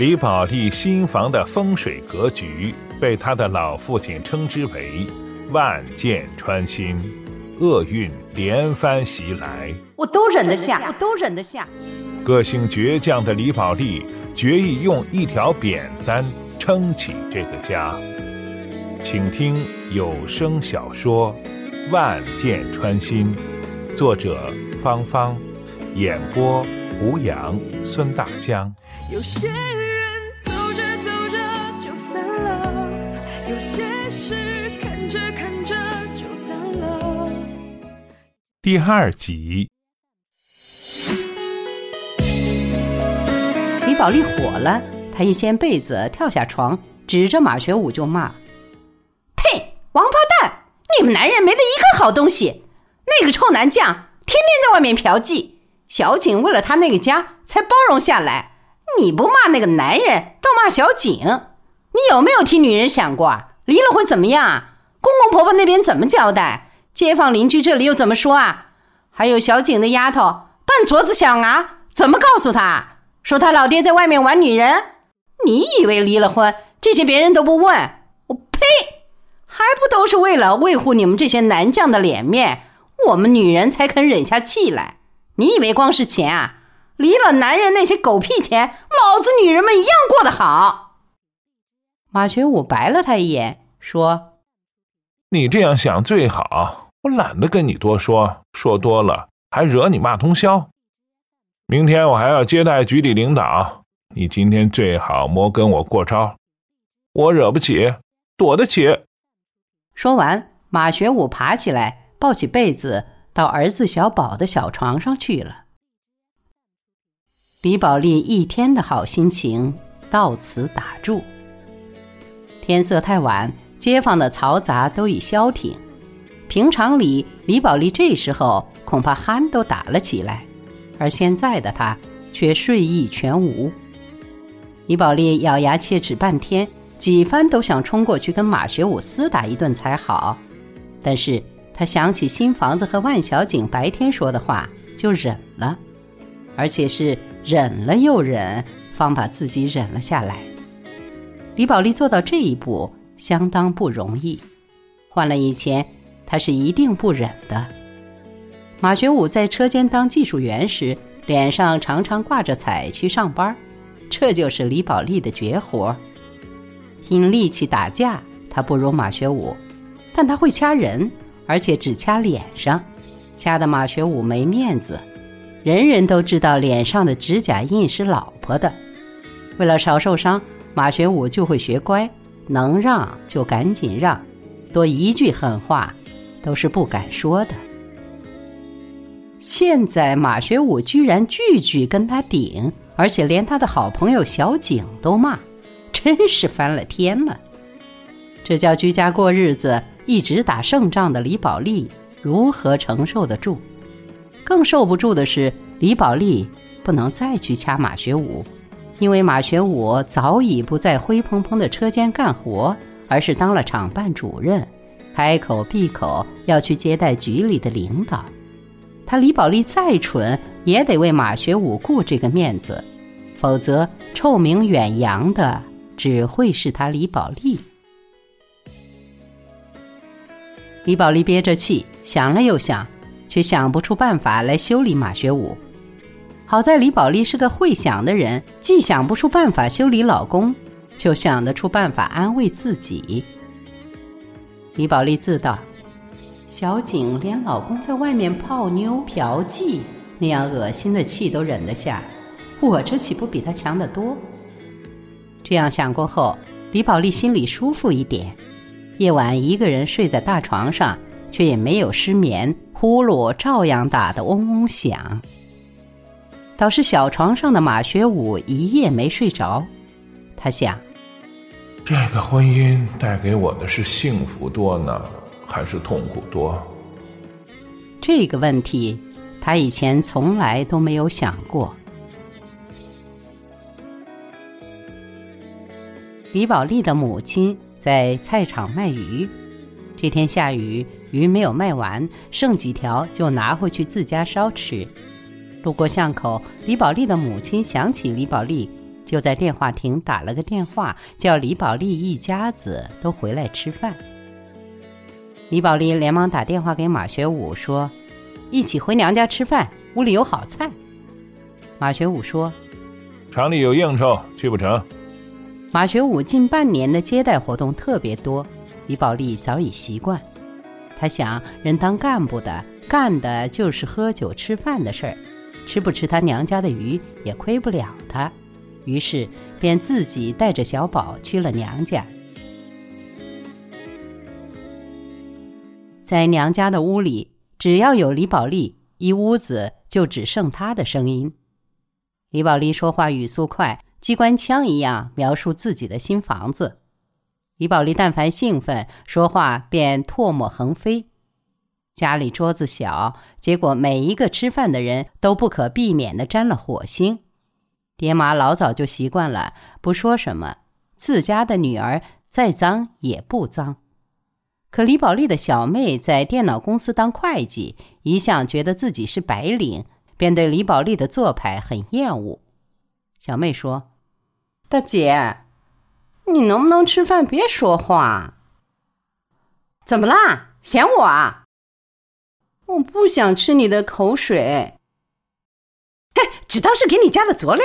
李宝莉新房的风水格局被他的老父亲称之为“万箭穿心”，厄运连番袭来。我都忍得下，我都忍得下。个性倔强的李宝莉决意用一条扁担撑起这个家。请听有声小说《万箭穿心》，作者芳芳，演播胡杨、孙大江。有些人第二集，李宝莉火了，她一掀被子跳下床，指着马学武就骂：“呸！王八蛋！你们男人没得一个好东西！那个臭男将天天在外面嫖妓，小景为了他那个家才包容下来。你不骂那个男人，倒骂小景，你有没有替女人想过啊？离了会怎么样啊？公公婆婆那边怎么交代？街坊邻居这里又怎么说啊？还有小景的丫头扮镯子小伢，怎么告诉他？说他老爹在外面玩女人？你以为离了婚这些别人都不问？我呸！还不都是为了维护你们这些男将的脸面，我们女人才肯忍下气来？你以为光是钱啊？离了男人那些狗屁钱，老子女人们一样过得好。马学武白了他一眼，说：“你这样想最好，我懒得跟你多说，说多了还惹你骂通宵。明天我还要接待局里领导，你今天最好莫跟我过招，我惹不起，躲得起。”说完，马学武爬起来，抱起被子，到儿子小宝的小床上去了。李宝莉一天的好心情到此打住。天色太晚，街坊的嘈杂都已消停。平常里，李宝莉这时候恐怕鼾都打了起来，而现在的她却睡意全无。李宝莉咬牙切齿半天，几番都想冲过去跟马学武厮打一顿才好，但是她想起新房子和万小景白天说的话，就忍了，而且是。忍了又忍，方把自己忍了下来。李宝莉做到这一步相当不容易，换了以前，他是一定不忍的。马学武在车间当技术员时，脸上常常挂着彩去上班，这就是李宝莉的绝活。因力气打架，他不如马学武，但他会掐人，而且只掐脸上，掐得马学武没面子。人人都知道脸上的指甲印是老婆的，为了少受伤，马学武就会学乖，能让就赶紧让，多一句狠话都是不敢说的。现在马学武居然句句跟他顶，而且连他的好朋友小景都骂，真是翻了天了。这叫居家过日子，一直打胜仗的李宝莉如何承受得住？更受不住的是，李宝莉不能再去掐马学武，因为马学武早已不在灰蓬蓬的车间干活，而是当了厂办主任，开口闭口要去接待局里的领导。他李宝莉再蠢，也得为马学武顾这个面子，否则臭名远扬的只会是他李宝莉。李宝莉憋着气，想了又想。却想不出办法来修理马学武。好在李宝莉是个会想的人，既想不出办法修理老公，就想得出办法安慰自己。李宝莉自道：“小景连老公在外面泡妞嫖妓那样恶心的气都忍得下，我这岂不比他强得多？”这样想过后，李宝莉心里舒服一点。夜晚一个人睡在大床上，却也没有失眠。呼噜照样打得嗡嗡响。倒是小床上的马学武一夜没睡着，他想：这个婚姻带给我的是幸福多呢，还是痛苦多？这个问题，他以前从来都没有想过。李宝莉的母亲在菜场卖鱼，这天下雨。鱼没有卖完，剩几条就拿回去自家烧吃。路过巷口，李宝莉的母亲想起李宝莉，就在电话亭打了个电话，叫李宝莉一家子都回来吃饭。李宝莉连忙打电话给马学武说：“一起回娘家吃饭，屋里有好菜。”马学武说：“厂里有应酬，去不成。”马学武近半年的接待活动特别多，李宝莉早已习惯。他想，人当干部的，干的就是喝酒吃饭的事儿，吃不吃他娘家的鱼也亏不了他。于是，便自己带着小宝去了娘家。在娘家的屋里，只要有李宝莉，一屋子就只剩她的声音。李宝莉说话语速快，机关枪一样描述自己的新房子。李宝莉但凡兴奋，说话便唾沫横飞。家里桌子小，结果每一个吃饭的人都不可避免地沾了火星。爹妈老早就习惯了，不说什么，自家的女儿再脏也不脏。可李宝莉的小妹在电脑公司当会计，一向觉得自己是白领，便对李宝莉的做派很厌恶。小妹说：“大姐，你能不能吃饭别说话？怎么啦？嫌我啊？我不想吃你的口水。嘿，只当是给你加的佐料。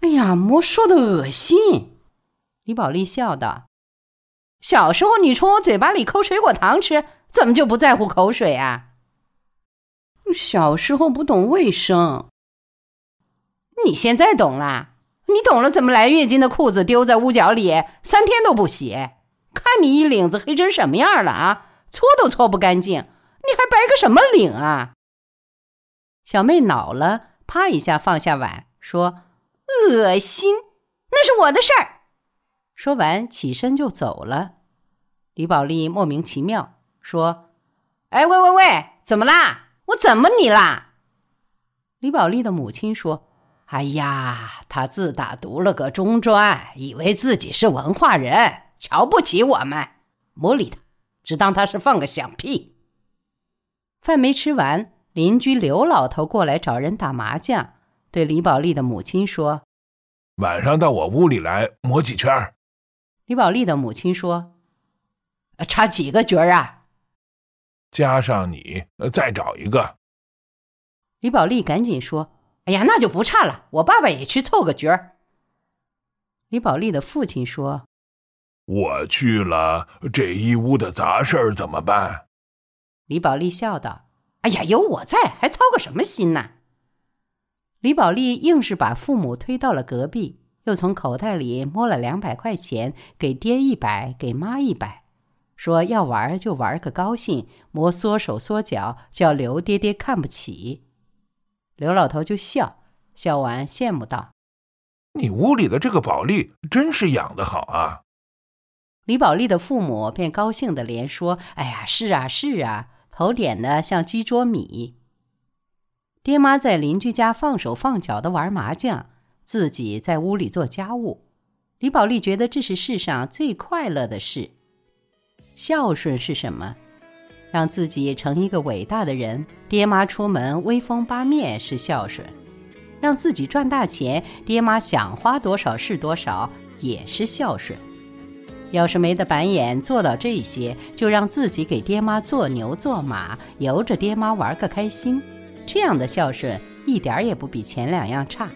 哎呀，莫说的恶心。”李宝莉笑道。小时候你从我嘴巴里抠水果糖吃，怎么就不在乎口水啊？小时候不懂卫生，你现在懂了。你懂了，怎么来月经的裤子丢在屋角里三天都不洗？看你一领子黑成什么样了啊！搓都搓不干净，你还白个什么领啊？小妹恼了，啪一下放下碗，说：“恶心，那是我的事儿。”说完，起身就走了。李宝莉莫名其妙说：“哎，喂喂喂，怎么啦？我怎么你啦？”李宝莉的母亲说：“哎呀，他自打读了个中专，以为自己是文化人，瞧不起我们。莫理他，只当他是放个响屁。”饭没吃完，邻居刘老头过来找人打麻将，对李宝莉的母亲说：“晚上到我屋里来磨几圈。”李宝莉的母亲说：“差几个角儿啊？加上你，再找一个。”李宝莉赶紧说：“哎呀，那就不差了，我爸爸也去凑个角儿。”李宝莉的父亲说：“我去了，这一屋的杂事儿怎么办？”李宝莉笑道：“哎呀，有我在，还操个什么心呢？”李宝莉硬是把父母推到了隔壁。又从口袋里摸了两百块钱，给爹一百，给妈一百，说要玩就玩个高兴，莫缩手缩脚，叫刘爹爹看不起。刘老头就笑笑完，羡慕道：“你屋里的这个宝莉真是养得好啊！”李宝莉的父母便高兴的连说：“哎呀，是啊是啊，头点的像鸡啄米。”爹妈在邻居家放手放脚的玩麻将。自己在屋里做家务，李宝莉觉得这是世上最快乐的事。孝顺是什么？让自己成一个伟大的人，爹妈出门威风八面是孝顺；让自己赚大钱，爹妈想花多少是多少也是孝顺。要是没得板眼做到这些，就让自己给爹妈做牛做马，由着爹妈玩个开心。这样的孝顺一点也不比前两样差。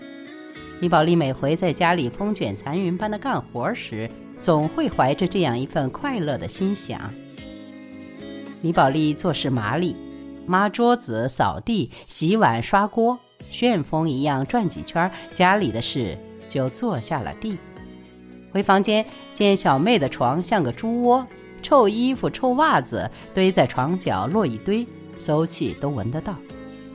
李宝莉每回在家里风卷残云般的干活时，总会怀着这样一份快乐的心想。李宝莉做事麻利，抹桌子、扫地、洗碗、刷锅，旋风一样转几圈，家里的事就做下了地。回房间见小妹的床像个猪窝，臭衣服、臭袜子堆在床角落一堆，馊气都闻得到，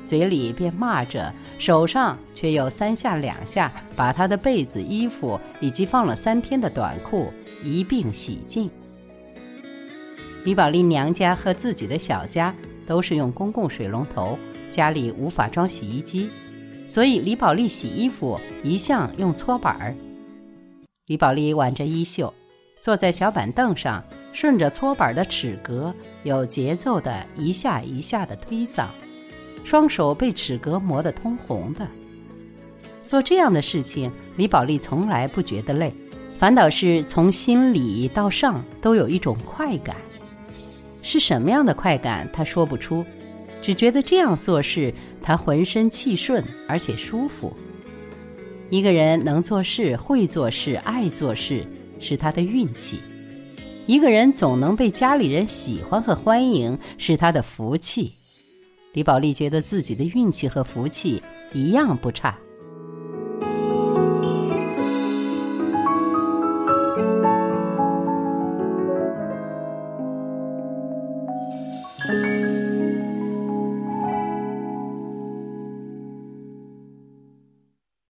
嘴里便骂着。手上却又三下两下把她的被子、衣服以及放了三天的短裤一并洗净。李宝莉娘家和自己的小家都是用公共水龙头，家里无法装洗衣机，所以李宝莉洗衣服一向用搓板儿。李宝莉挽着衣袖，坐在小板凳上，顺着搓板的齿格，有节奏的一下一下的推搡。双手被齿格磨得通红的，做这样的事情，李宝莉从来不觉得累，反倒是从心里到上都有一种快感。是什么样的快感，她说不出，只觉得这样做事，她浑身气顺，而且舒服。一个人能做事、会做事、爱做事，是他的运气；一个人总能被家里人喜欢和欢迎，是他的福气。李宝莉觉得自己的运气和福气一样不差。